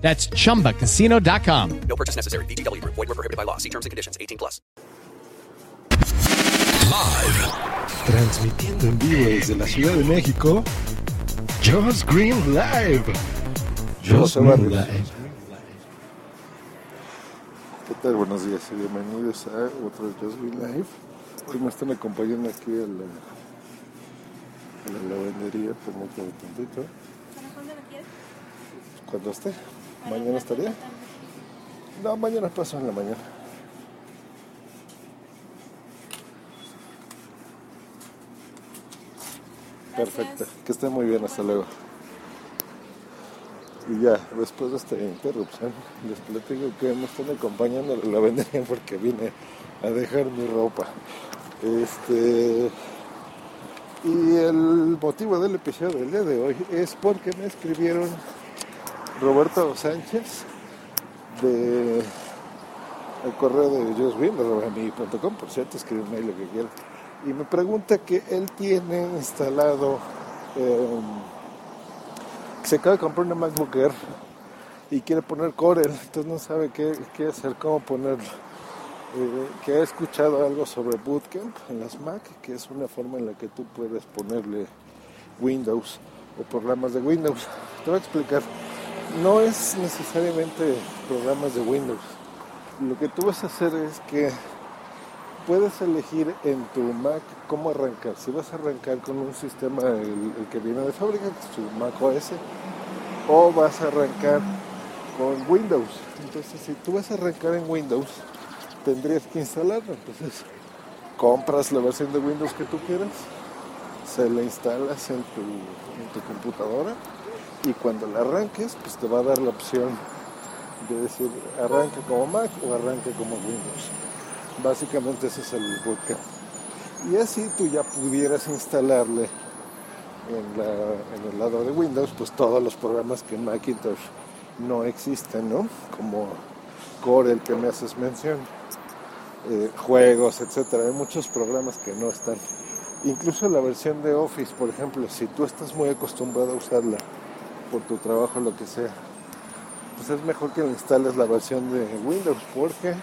That's chumbacasino.com. No purchase necessary. VGW Group. Void were prohibited by law. See terms and conditions. 18 plus. Live. Transmitiendo en vivo desde la Ciudad de México, Josh Green Live. Josh Green Live. ¿Qué tal? Buenos días y bienvenidos a otro Just Green Live. Hoy me están acompañando aquí a la, a la lavandería, permítame tantito. Cuando esté. ¿Mañana estaría? No, mañana paso en la mañana. Perfecto, que esté muy bien, hasta luego. Y ya, después de esta interrupción, les platico que me están acompañando a la lavandería porque vine a dejar mi ropa. Este. Y el motivo del episodio del día de hoy es porque me escribieron Roberto Sánchez de el correo de josbin.com, por cierto, mail lo que quiera. Y me pregunta que él tiene instalado, eh, se acaba de comprar una MacBook Air y quiere poner Corel, entonces no sabe qué, qué hacer, cómo ponerlo. Eh, que ha escuchado algo sobre Bootcamp en las Mac, que es una forma en la que tú puedes ponerle Windows o programas de Windows. Te voy a explicar. No es necesariamente programas de Windows. Lo que tú vas a hacer es que puedes elegir en tu Mac cómo arrancar. Si vas a arrancar con un sistema, el, que viene de fábrica, que es tu Mac OS, o vas a arrancar con Windows. Entonces, si tú vas a arrancar en Windows, tendrías que instalarlo. Entonces, compras la versión de Windows que tú quieras, se la instalas en tu computadora y cuando la arranques, pues te va a dar la opción de decir arranque como Mac o arranque como Windows. Básicamente ese es el bootcamp. Y así tú ya pudieras instalarle en, el lado de Windows, pues todos los programas que en Macintosh no existen, ¿no? Como Corel que me haces mención, eh, juegos, etcétera. Hay muchos programas que no están. Incluso la versión de Office, por ejemplo, si tú estás muy acostumbrado a usarla por tu trabajo, lo que sea, pues es mejor que le instales la versión de Windows porque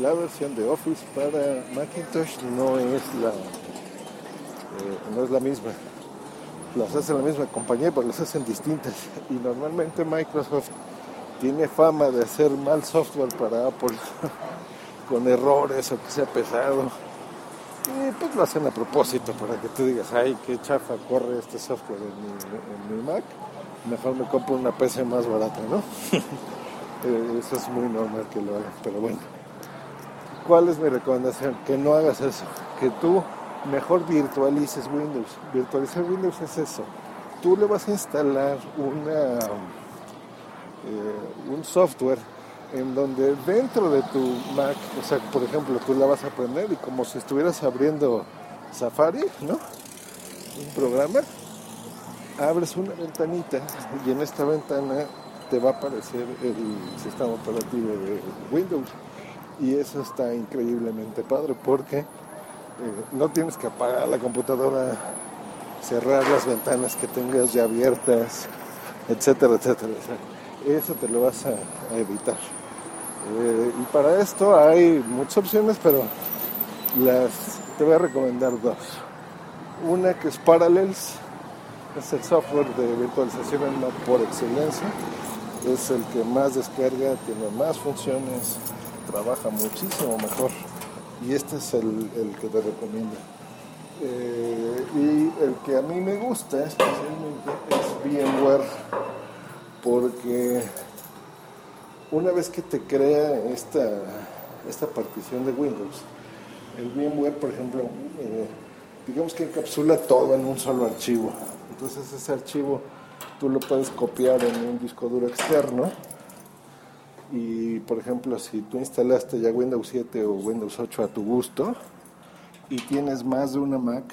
la versión de Office para Macintosh no es la eh, no es la misma. Las hace la misma compañía, pero las hacen distintas. Y normalmente Microsoft tiene fama de hacer mal software para Apple con errores o que sea pesado. Y pues lo hacen a propósito para que tú digas, ay, qué chafa corre este software en mi Mac. Mejor me compro una PC más barata, ¿no? Eh, eso es muy normal que lo hagan, pero bueno. ¿Cuál es mi recomendación? Que no hagas eso. Que tú mejor virtualices Windows. Virtualizar Windows es eso. Tú le vas a instalar una, eh, un software en donde dentro de tu Mac, o sea, por ejemplo, tú la vas a aprender y como si estuvieras abriendo Safari, ¿no? Un programa, abres una ventanita y en esta ventana te va a aparecer el sistema operativo de Windows. Y eso está increíblemente padre porque eh, no tienes que apagar la computadora, cerrar las ventanas que tengas ya abiertas, etcétera, etcétera. Eso te lo vas a, evitar. Eh, y para esto hay muchas opciones, pero te voy a recomendar dos. Una que es Parallels, es el software de virtualización en Mac por excelencia. Es el que más descarga, tiene más funciones, trabaja muchísimo mejor. Y este es el, el que te recomiendo. Eh, y el que a mí me gusta especialmente es VMware, porque una vez que te crea esta, esta partición de Windows, el VMware, por ejemplo, eh, digamos que encapsula todo en un solo archivo. Entonces ese archivo tú lo puedes copiar en un disco duro externo Y por ejemplo, si tú instalaste ya Windows 7 o Windows 8 a tu gusto y tienes más de una Mac,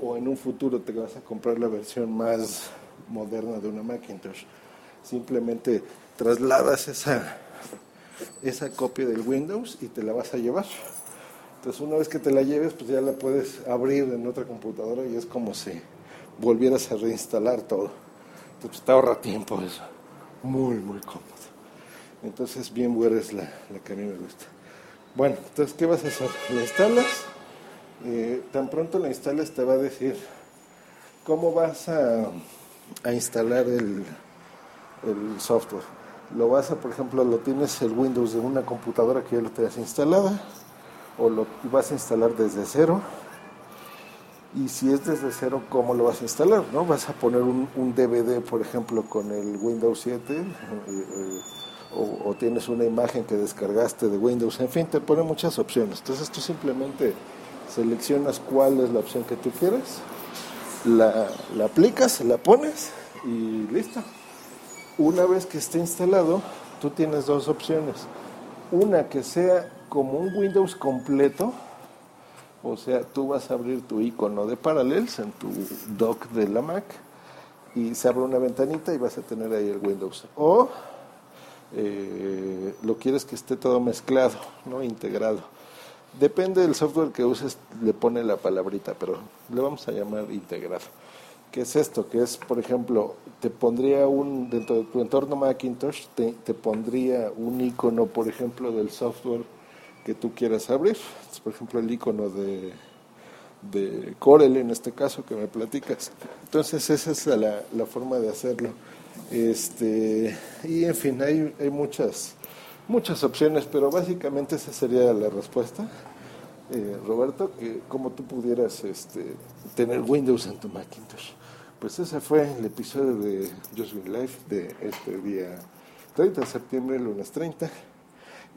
o en un futuro te vas a comprar la versión más moderna de una Macintosh, simplemente trasladas esa, esa copia del Windows y te la vas a llevar. Entonces una vez que te la lleves, pues ya la puedes abrir en otra computadora y es como si volvieras a reinstalar todo. Entonces te ahorra tiempo eso. Muy, muy cómodo. Entonces bien buena es la, la que a mí me gusta. Bueno, entonces ¿qué vas a hacer? La instalas, eh, tan pronto la instales te va a decir cómo vas a, a instalar el, el software. Lo vas a, por ejemplo, lo tienes el Windows de una computadora que ya lo tengas instalada, o lo vas a instalar desde cero. Y si es desde cero, ¿cómo lo vas a instalar? ¿no? Vas a poner un, DVD, por ejemplo, con el Windows 7, eh, eh, o, o, tienes una imagen que descargaste de Windows, en fin, te pone muchas opciones. Entonces tú simplemente seleccionas cuál es la opción que tú quieres, la, la aplicas, la pones y listo. Una vez que esté instalado, tú tienes dos opciones. Una que sea como un Windows completo, o sea, tú vas a abrir tu icono de Parallels en tu dock de la Mac y se abre una ventanita y vas a tener ahí el Windows. O eh, lo quieres que esté todo mezclado, no integrado. Depende del software que uses, le pone la palabrita, pero le vamos a llamar integrado. ¿Qué es esto? Que es, por ejemplo, te pondría un, dentro de tu entorno Macintosh, te, te pondría un icono, por ejemplo, del software que tú quieras abrir. Por ejemplo, el icono de, Corel, en este caso, que me platicas. Entonces, esa es la, forma de hacerlo. Este, y en fin, hay, hay muchas, muchas opciones, pero básicamente esa sería la respuesta. Eh, Roberto, que como tú pudieras este, tener Windows en tu Macintosh. Pues ese fue el episodio de Just Green Life de este día 30 de septiembre, lunes 30.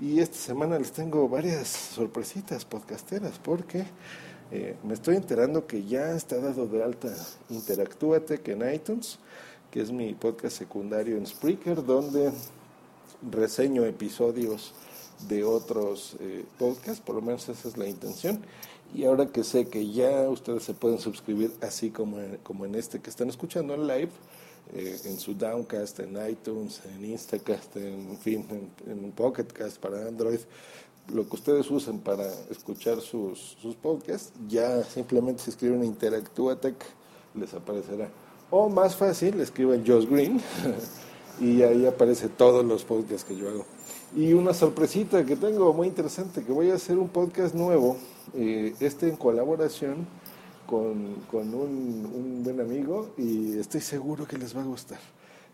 Y esta semana les tengo varias sorpresitas podcasteras porque eh, me estoy enterando que ya está dado de alta Interactúate que en iTunes, que es mi podcast secundario en Spreaker, donde reseño episodios de otros eh, podcasts, por lo menos esa es la intención. Y ahora que sé que ya ustedes se pueden suscribir así como en, como en este que están escuchando en live, eh, en su Downcast, en iTunes, en Instacast, en, fin, en, en Pocketcast para Android, lo que ustedes usen para escuchar sus, sus podcasts, ya simplemente se escriben Interactuatec, les aparecerá. O más fácil, escriben Josh Green y ahí aparece todos los podcasts que yo hago. Y una sorpresita que tengo muy interesante, que voy a hacer un podcast nuevo, eh, este en colaboración con, con un, un, buen amigo y estoy seguro que les va a gustar.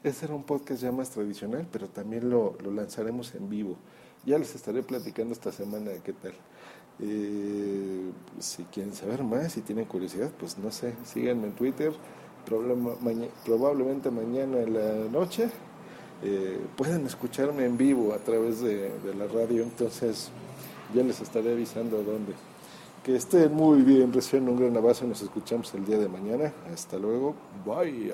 Este era un podcast ya más tradicional, pero también lo, lo lanzaremos en vivo. Ya les estaré platicando esta semana qué tal. Eh, si quieren saber más, si tienen curiosidad, pues no sé, síganme en Twitter, probablemente mañana en la noche eh, pueden escucharme en vivo a través de, de, la radio, entonces ya les estaré avisando dónde. Que estén muy bien, reciban un gran abrazo y nos escuchamos el día de mañana. Hasta luego, bye.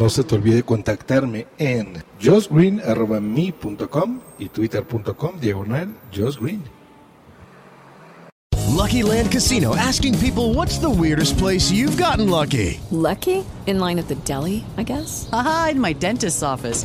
No se te olvide contactarme en josgreen.me.com y twitter.com diagonal josgreen. Lucky Land Casino asking people what's the weirdest place you've gotten lucky? Lucky? In line at the deli, I guess? Aha, in my dentist's office.